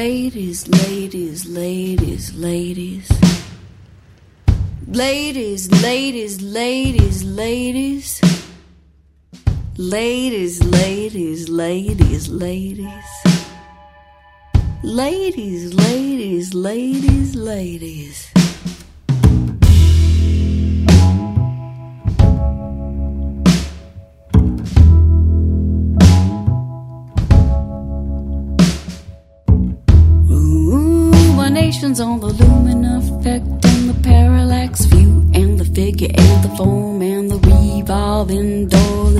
Ladies, ladies, ladies, ladies. Ladies, ladies, ladies, ladies. Ladies, ladies, ladies, ladies. Ladies, ladies, ladies, ladies. lines on the lumen effect and the parallax view and the figure and the form and the revolving door.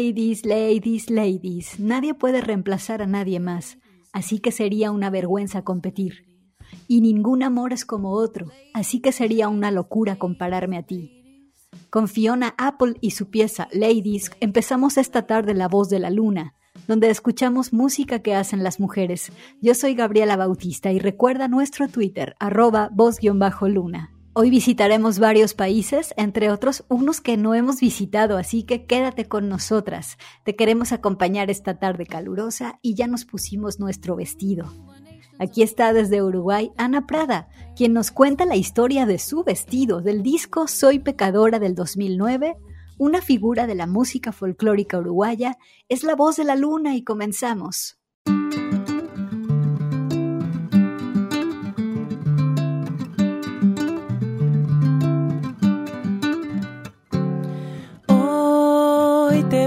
Ladies, ladies, ladies, nadie puede reemplazar a nadie más, así que sería una vergüenza competir. Y ningún amor es como otro, así que sería una locura compararme a ti. Con Fiona Apple y su pieza Ladies empezamos esta tarde La Voz de la Luna, donde escuchamos música que hacen las mujeres. Yo soy Gabriela Bautista y recuerda nuestro Twitter, arroba voz-luna. Hoy visitaremos varios países, entre otros unos que no hemos visitado, así que quédate con nosotras. Te queremos acompañar esta tarde calurosa y ya nos pusimos nuestro vestido. Aquí está desde Uruguay Ana Prada, quien nos cuenta la historia de su vestido del disco Soy Pecadora del 2009, una figura de la música folclórica uruguaya, es la voz de la luna y comenzamos.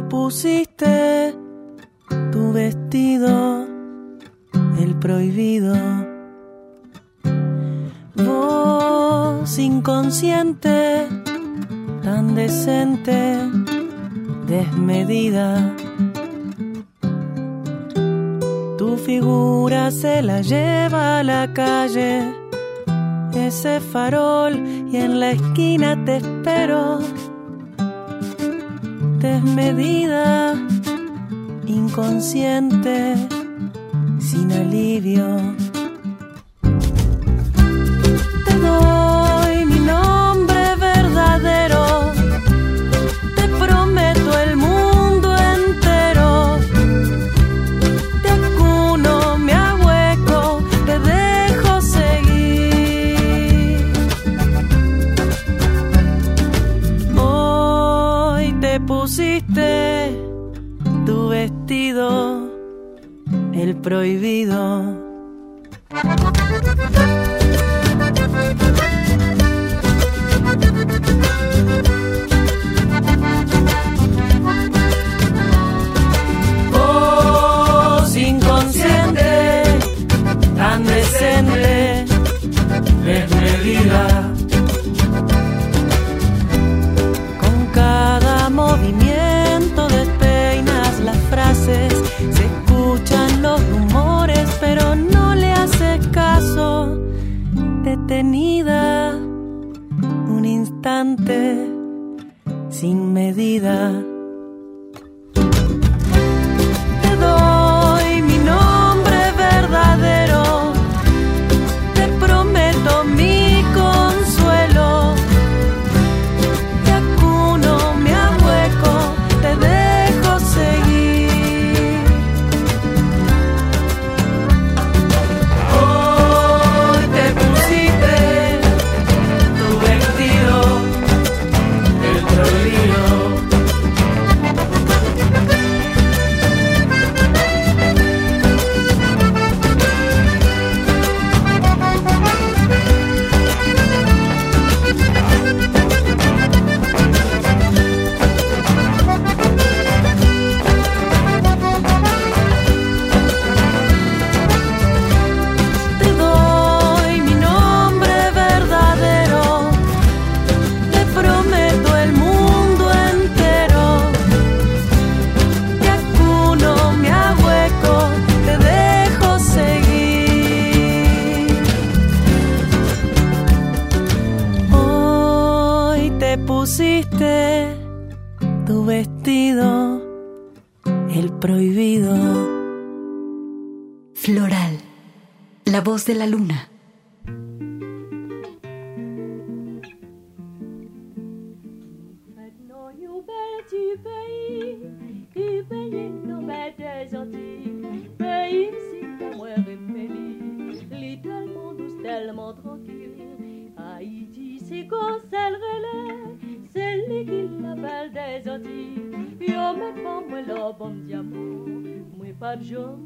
Pusiste tu vestido, el prohibido. Vos inconsciente, tan decente, desmedida. Tu figura se la lleva a la calle, ese farol y en la esquina te espero desmedida, inconsciente, sin alivio. Prohibido. Vos inconsciente, tan decente, desmedida. abjure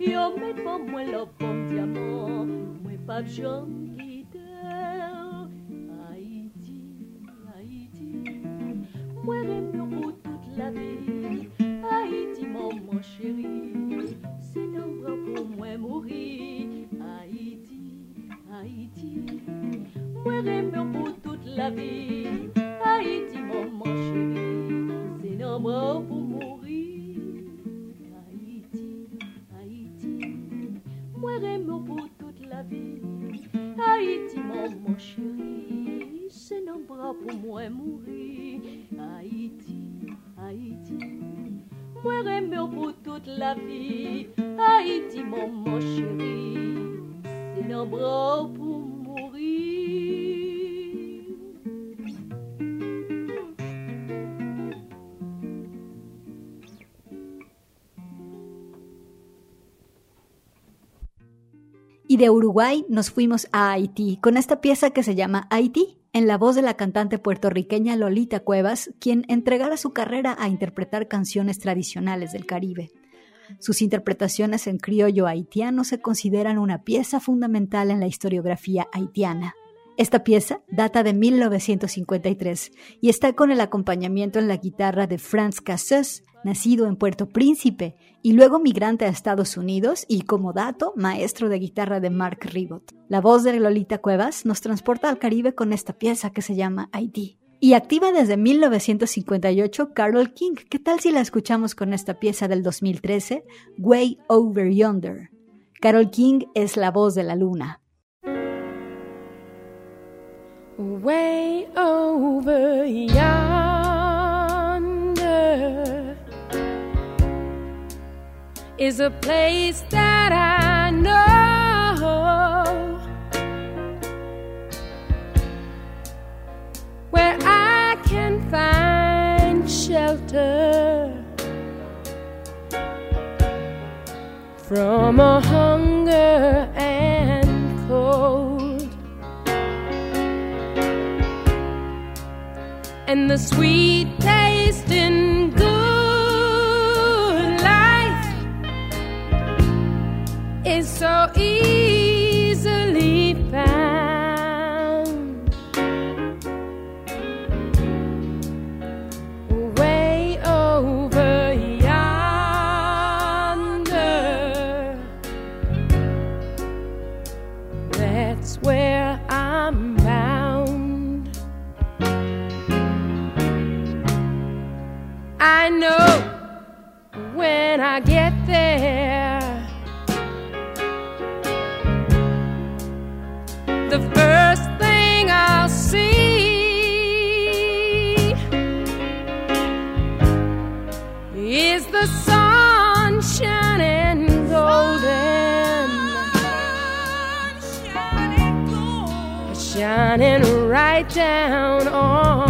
Yo met pas moi la pomme diamant Moi pas vie de Uruguay nos fuimos a Haití con esta pieza que se llama Haití, en la voz de la cantante puertorriqueña Lolita Cuevas, quien entregara su carrera a interpretar canciones tradicionales del Caribe. Sus interpretaciones en criollo haitiano se consideran una pieza fundamental en la historiografía haitiana. Esta pieza data de 1953 y está con el acompañamiento en la guitarra de Franz Casseus, nacido en Puerto Príncipe y luego migrante a Estados Unidos y como dato, maestro de guitarra de Mark Ribot. La voz de Lolita Cuevas nos transporta al Caribe con esta pieza que se llama Haití. Y activa desde 1958 Carol King. ¿Qué tal si la escuchamos con esta pieza del 2013, Way Over Yonder? Carol King es la voz de la luna. Way over yonder is a place that I know where I can find shelter from a hunger and the sweet taste in good life is so easily know when I get there, the first thing I'll see is the sun shining golden, shining right down on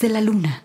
de la luna.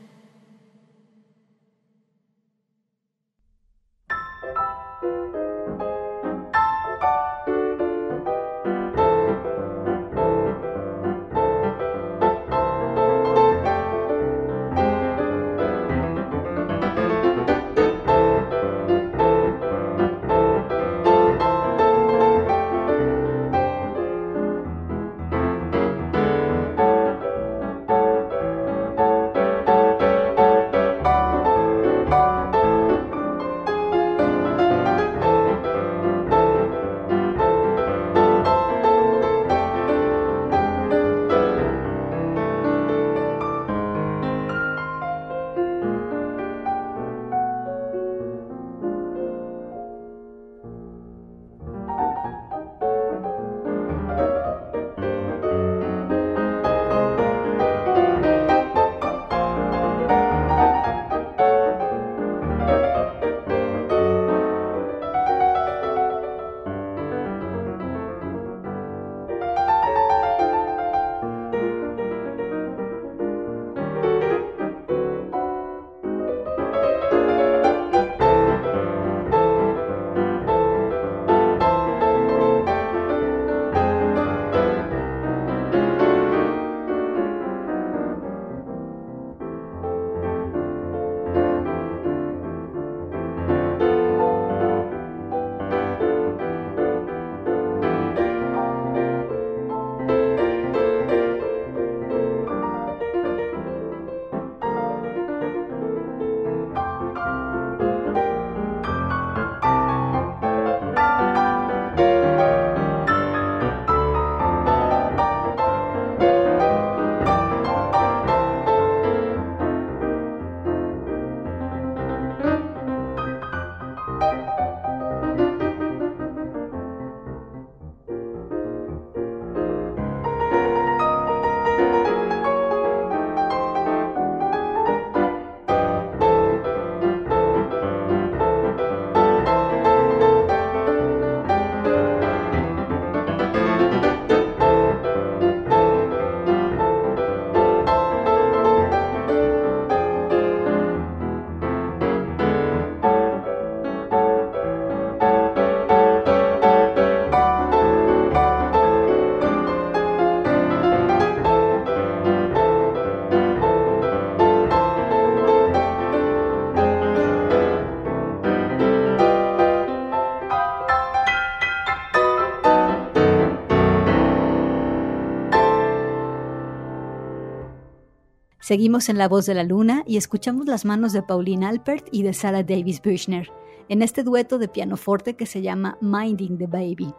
Seguimos en La Voz de la Luna y escuchamos las manos de Pauline Alpert y de Sarah Davis Büchner en este dueto de pianoforte que se llama Minding the Baby.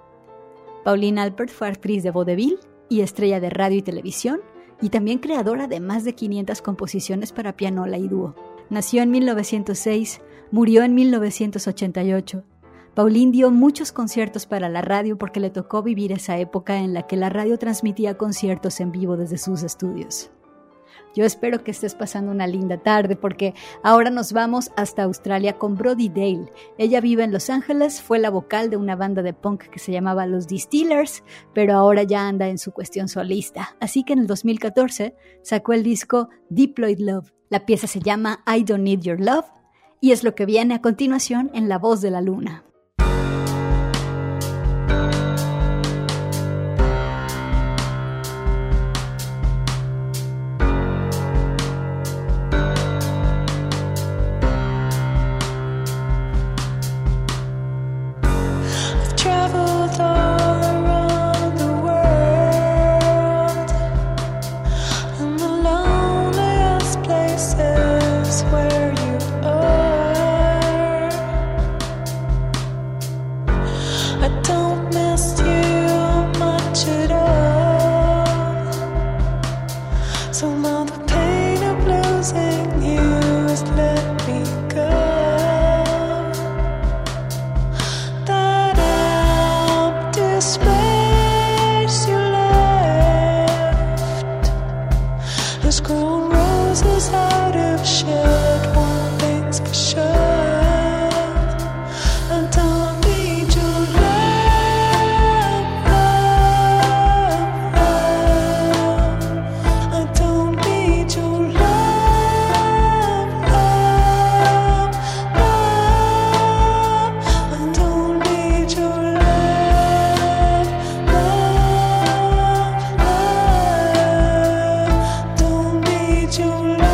Pauline Alpert fue actriz de vaudeville y estrella de radio y televisión, y también creadora de más de 500 composiciones para pianola y dúo. Nació en 1906, murió en 1988. Pauline dio muchos conciertos para la radio porque le tocó vivir esa época en la que la radio transmitía conciertos en vivo desde sus estudios. Yo espero que estés pasando una linda tarde porque ahora nos vamos hasta Australia con Brody Dale. Ella vive en Los Ángeles, fue la vocal de una banda de punk que se llamaba Los Distillers, pero ahora ya anda en su cuestión solista. Así que en el 2014 sacó el disco Deployed Love. La pieza se llama I Don't Need Your Love y es lo que viene a continuación en La Voz de la Luna. your love.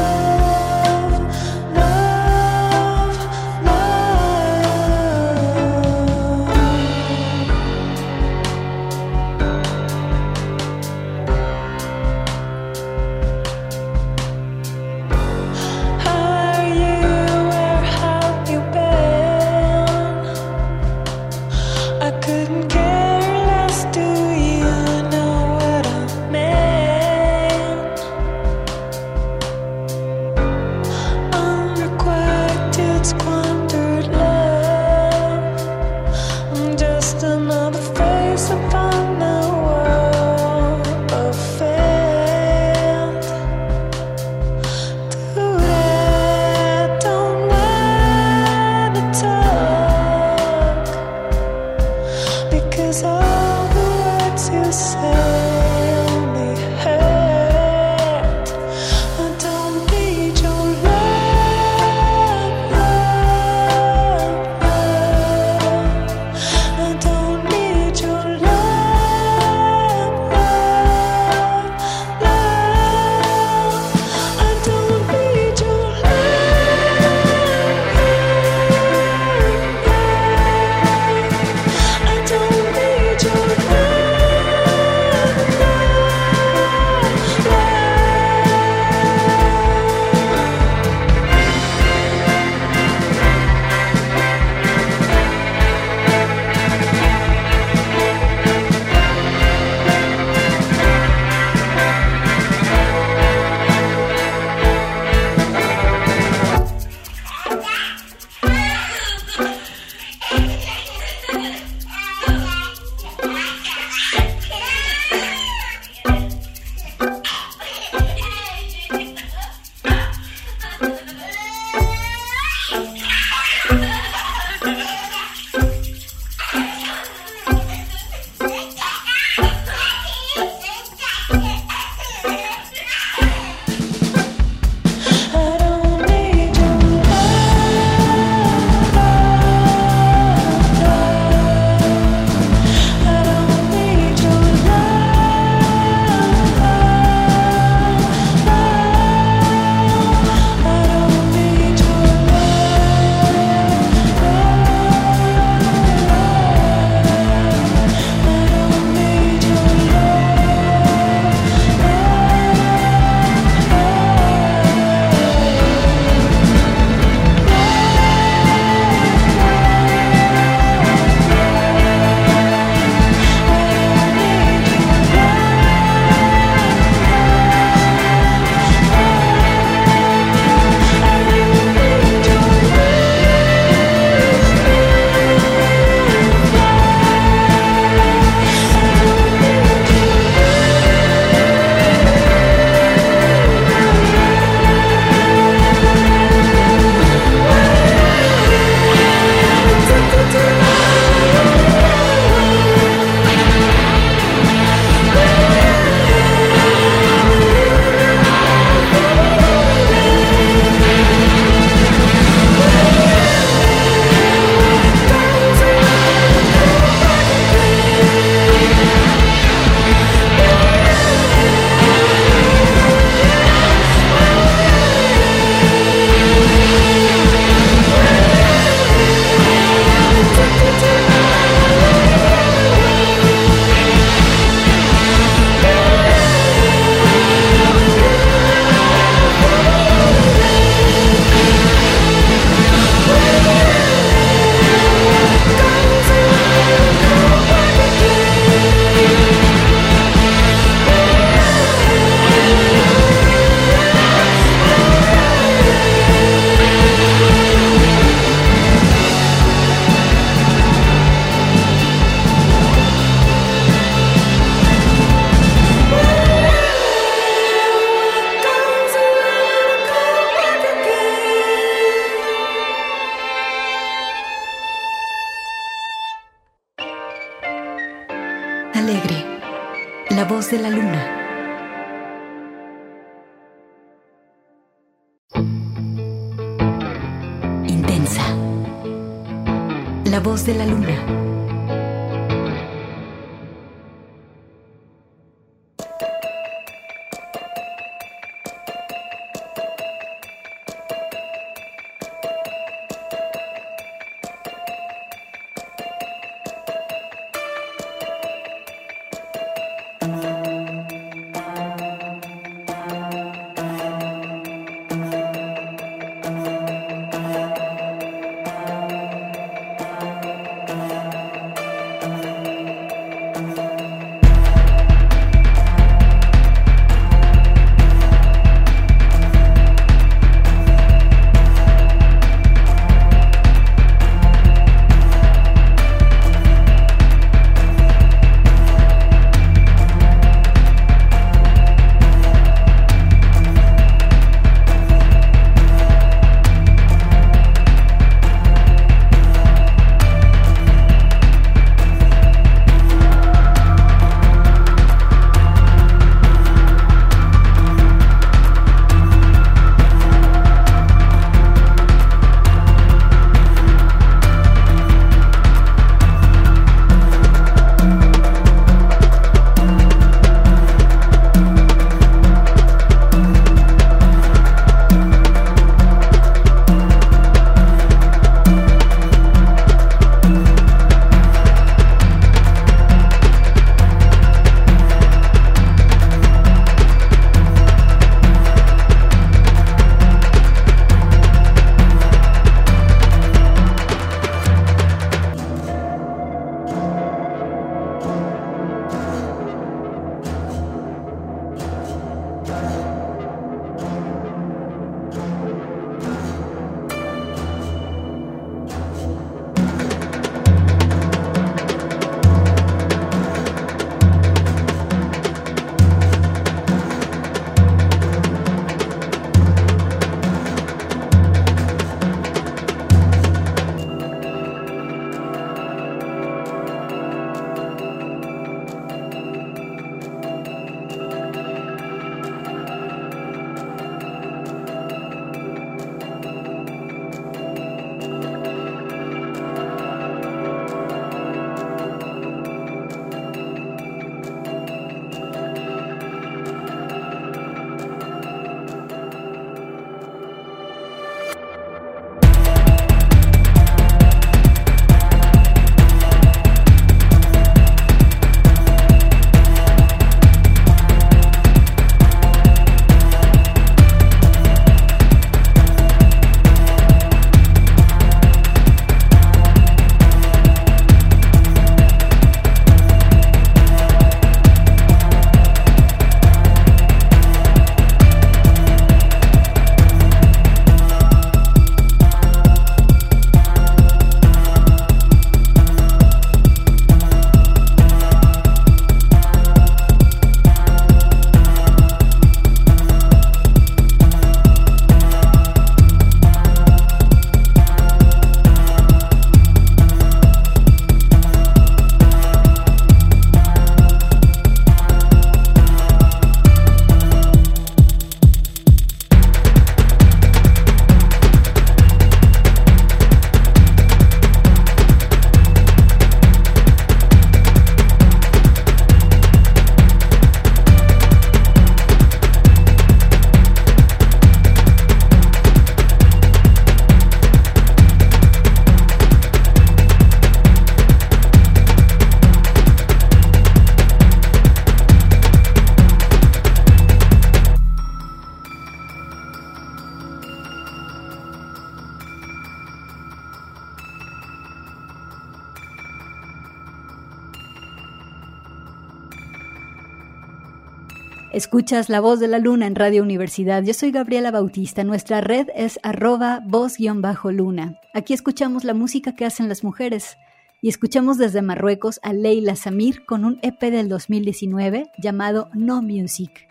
Escuchas La Voz de la Luna en Radio Universidad. Yo soy Gabriela Bautista. Nuestra red es arroba voz-luna. Aquí escuchamos la música que hacen las mujeres. Y escuchamos desde Marruecos a Leila Samir con un EP del 2019 llamado No Music.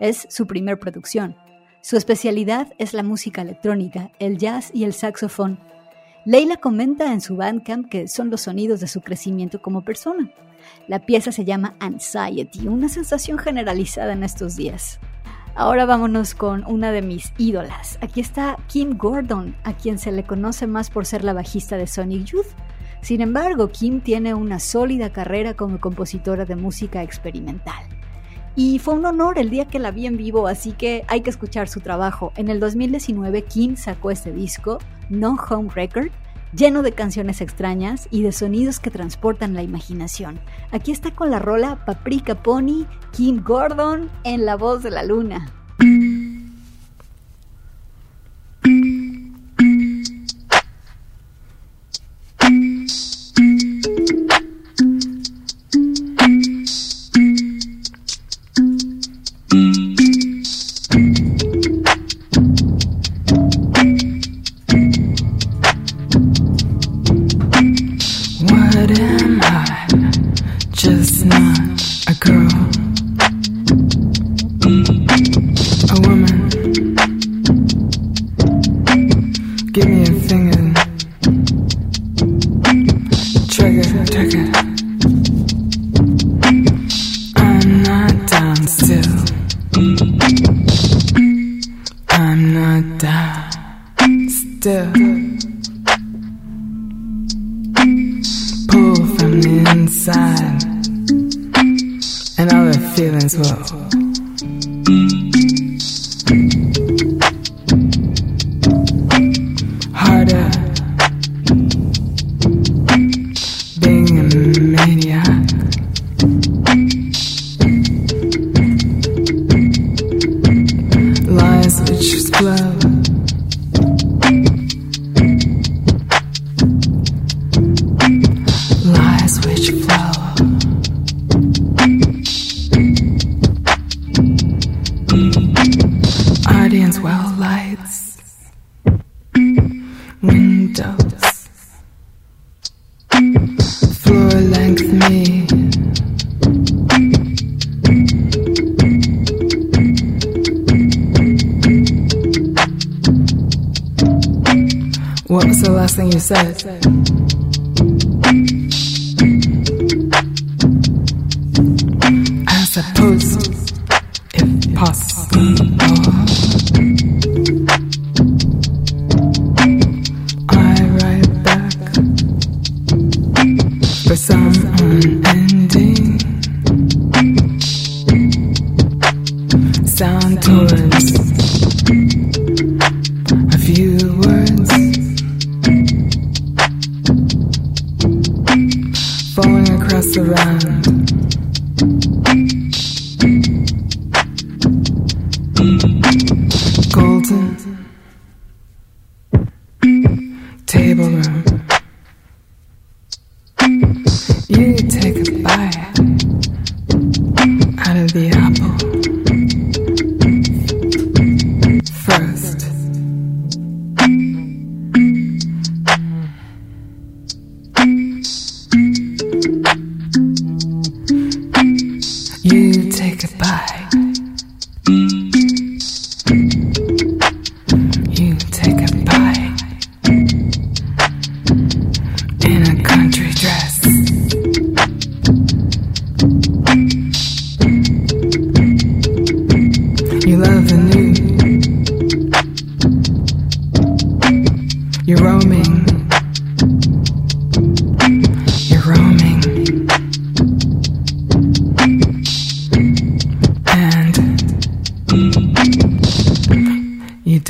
Es su primer producción. Su especialidad es la música electrónica, el jazz y el saxofón. Leila comenta en su Bandcamp que son los sonidos de su crecimiento como persona. La pieza se llama Anxiety, una sensación generalizada en estos días. Ahora vámonos con una de mis ídolas. Aquí está Kim Gordon, a quien se le conoce más por ser la bajista de Sonic Youth. Sin embargo, Kim tiene una sólida carrera como compositora de música experimental. Y fue un honor el día que la vi en vivo, así que hay que escuchar su trabajo. En el 2019, Kim sacó este disco, No Home Record, lleno de canciones extrañas y de sonidos que transportan la imaginación. Aquí está con la rola Paprika Pony, Kim Gordon en La Voz de la Luna. What was the last thing you said?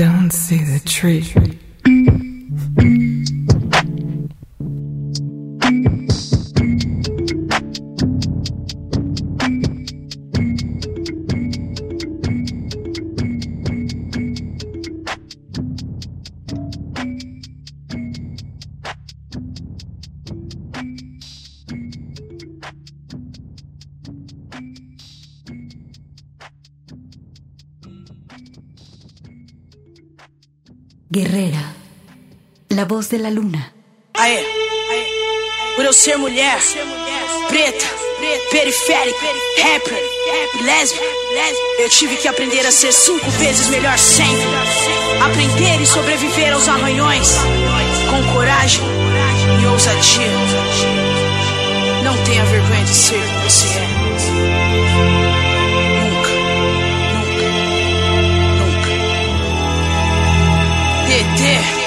don't see the tree. Voz de la luna. Aê, por eu ser mulher, preta, periférica, rapper, lésbica, eu tive que aprender a ser cinco vezes melhor sempre. Aprender e sobreviver aos arranhões, com coragem e ousadia. Não tenha vergonha de ser como você é. Nunca,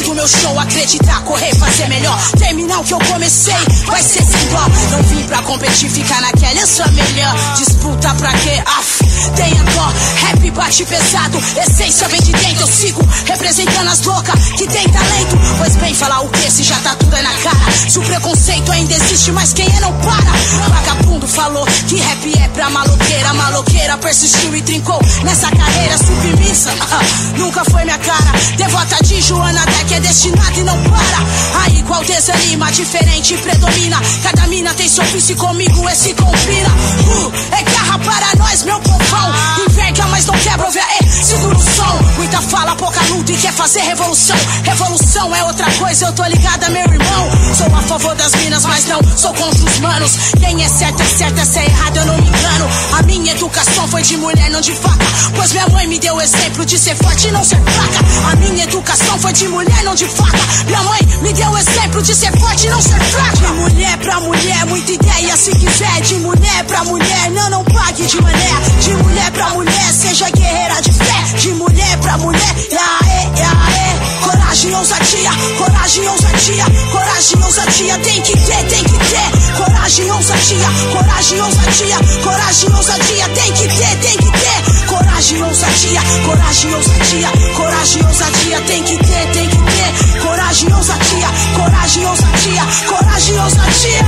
do meu show acreditar, correr, fazer melhor. Terminar o que eu comecei, vai ser sem dó. Não vim pra competir, ficar naquela, eu sou melhor. Disputa pra quê? Aff, tenha dó. Rap bate pesado, essência vem de dentro. Eu sigo representando as loucas que tem talento. Pois bem, falar o que se já tá tudo aí na cara? Se o preconceito ainda existe, mas quem é não para. Vagabundo falou que rap é pra maloqueira. Maloqueira persistiu e trincou nessa carreira submissa. Nunca foi minha cara. Devota de Joana até que é destinada e não para. Aí qual desanima, diferente predomina. Cada mina tem seu ofício e comigo esse combina. Uh, é garra para nós, meu povão. Enverga, mas não quebra, ouve aí, segura o som. Muita fala, pouca luta e quer fazer revolução. Revolução é outra coisa, eu tô ligada, meu irmão. Sou a favor das minas, mas não sou contra os manos. Quem é certo é certo, essa é errado, eu não me engano. A minha educação foi de mulher, não de faca. Pois minha mãe me deu exemplo de ser forte e não ser fraca. A minha educação foi de mulher, não de faca. Minha mãe me deu exemplo de ser forte e não ser fraca. De mulher pra mulher, muita ideia se quiser. De mulher pra mulher, não, não pague de mané. De mulher pra mulher, seja guerreira de fé. De mulher pra mulher, e aê, e aê. Coragem, ousadia, coragem, ousadia, coragem, ousadia. Tem que ter, tem que ter. Coragem, ousadia, coragem, ousadia, coragem, ousadia. Tem que ter, tem que ter. Coragem, ousadia, coragem, ousadia, coragem, ousadia. Tem que ter, tem que ter. Coragem, ousadia, coragem, ousadia, coragem, ousadia.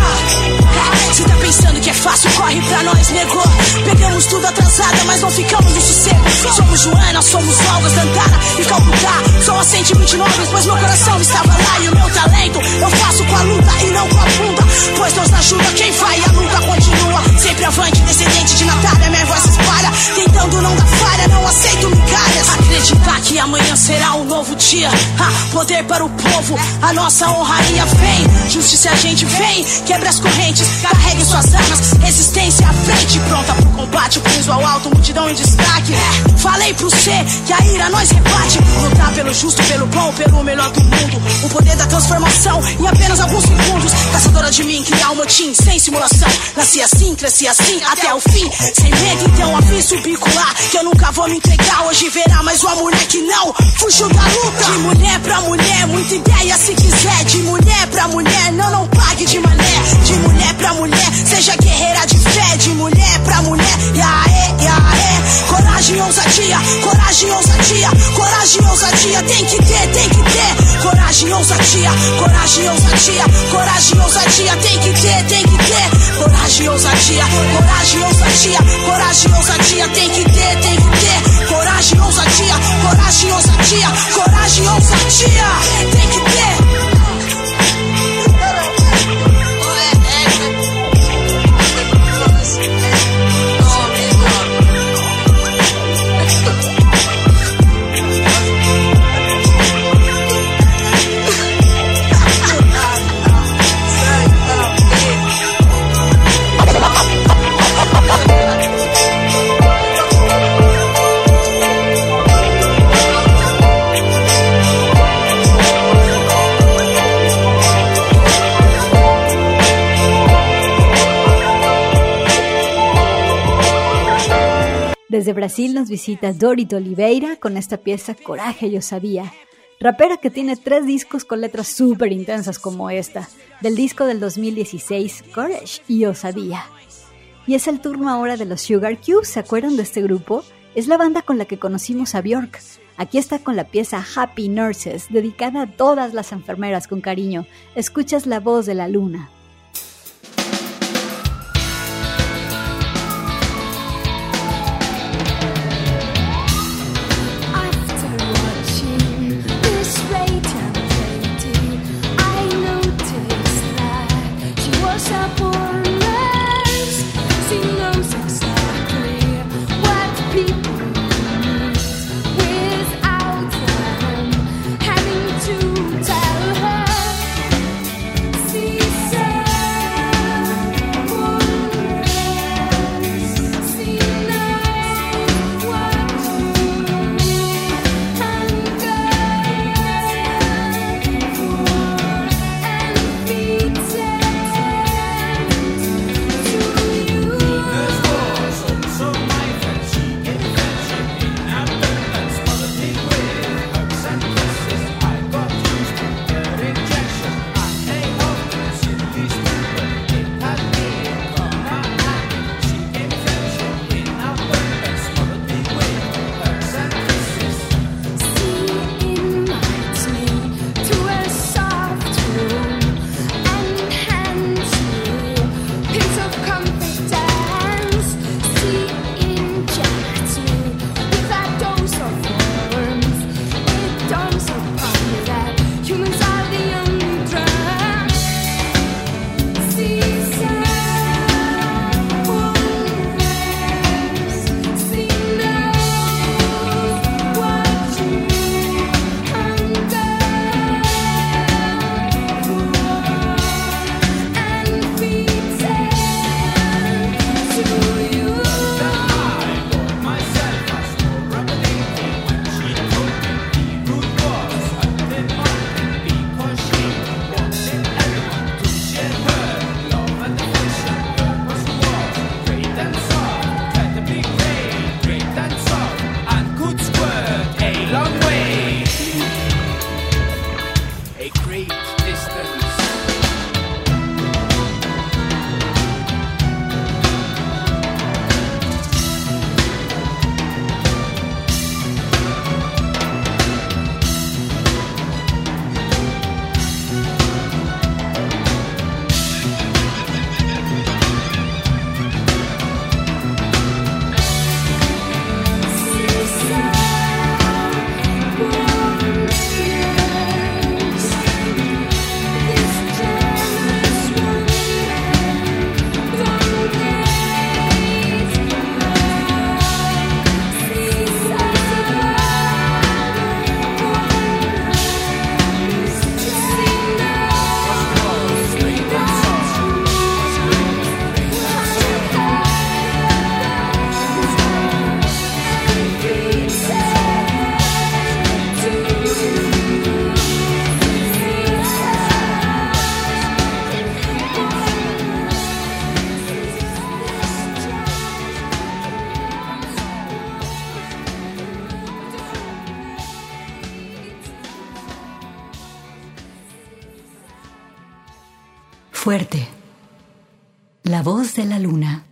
Se tá pensando que é fácil, corre pra nós, nego. Pegamos tudo atrasada, mas não ficamos no sossego. Somos Joana, somos Olgas, Dantara e Calcutá. Sou a 129, pois meu coração estava lá e o meu talento eu faço com a luta e não com a bunda. Pois Deus ajuda quem vai e a luta continua. Sempre avante, descendente de Natália, minha voz espalha. Tentando não dar falha, não aceito migalhas. Acreditar que amanhã será um novo dia. Ah, poder para o povo, a nossa honraria vem. Justiça a gente vem, quebra as correntes, carregue suas armas. Resistência à frente, pronta pro combate. Piso ao alto, multidão em destaque. Falei pro C que a ira nós rebate. Lutar pelo justo, pelo bom, pelo melhor do mundo. O poder da transformação em apenas alguns segundos. De mim, criar um motim sem simulação. Nasci assim, cresci assim, até o fim. Sem medo, então aviso bicular. Que eu nunca vou me entregar. Hoje verá mais uma mulher que não fugiu da luta. De mulher pra mulher, muita ideia se quiser. De mulher pra mulher, não, não pague de mané. De mulher pra mulher, seja guerreira de fé. De mulher pra mulher, e aê, e aê. Coragem, ousadia, coragem, ousadia, coragem, ousadia. Tem que ter, tem que ter. Coragem, ousadia, coragem, ousadia, coragem, ousadia. Tem que ter, tem que ter. Coragem, ousadia, coragem, ousadia, coragem, ousadia. Tem que ter, tem que ter. Coragem, ousadia, coragem, ousadia, coragem, ousadia. Tem que ter. Desde Brasil nos visita Dorito Oliveira con esta pieza Coraje y Osadía. Rapera que tiene tres discos con letras súper intensas como esta, del disco del 2016 Courage y Osadía. Y es el turno ahora de los Sugar Cubes, ¿se acuerdan de este grupo? Es la banda con la que conocimos a Bjork. Aquí está con la pieza Happy Nurses, dedicada a todas las enfermeras con cariño. Escuchas la voz de la luna. Fuerte. La voz de la luna.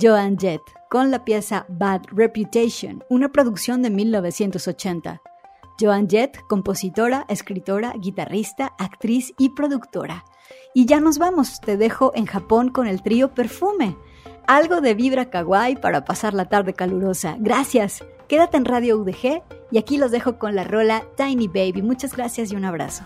Joan Jett con la pieza Bad Reputation, una producción de 1980. Joan Jett, compositora, escritora, guitarrista, actriz y productora. Y ya nos vamos, te dejo en Japón con el trío Perfume. Algo de vibra kawaii para pasar la tarde calurosa. Gracias. Quédate en Radio UDG y aquí los dejo con la rola Tiny Baby. Muchas gracias y un abrazo.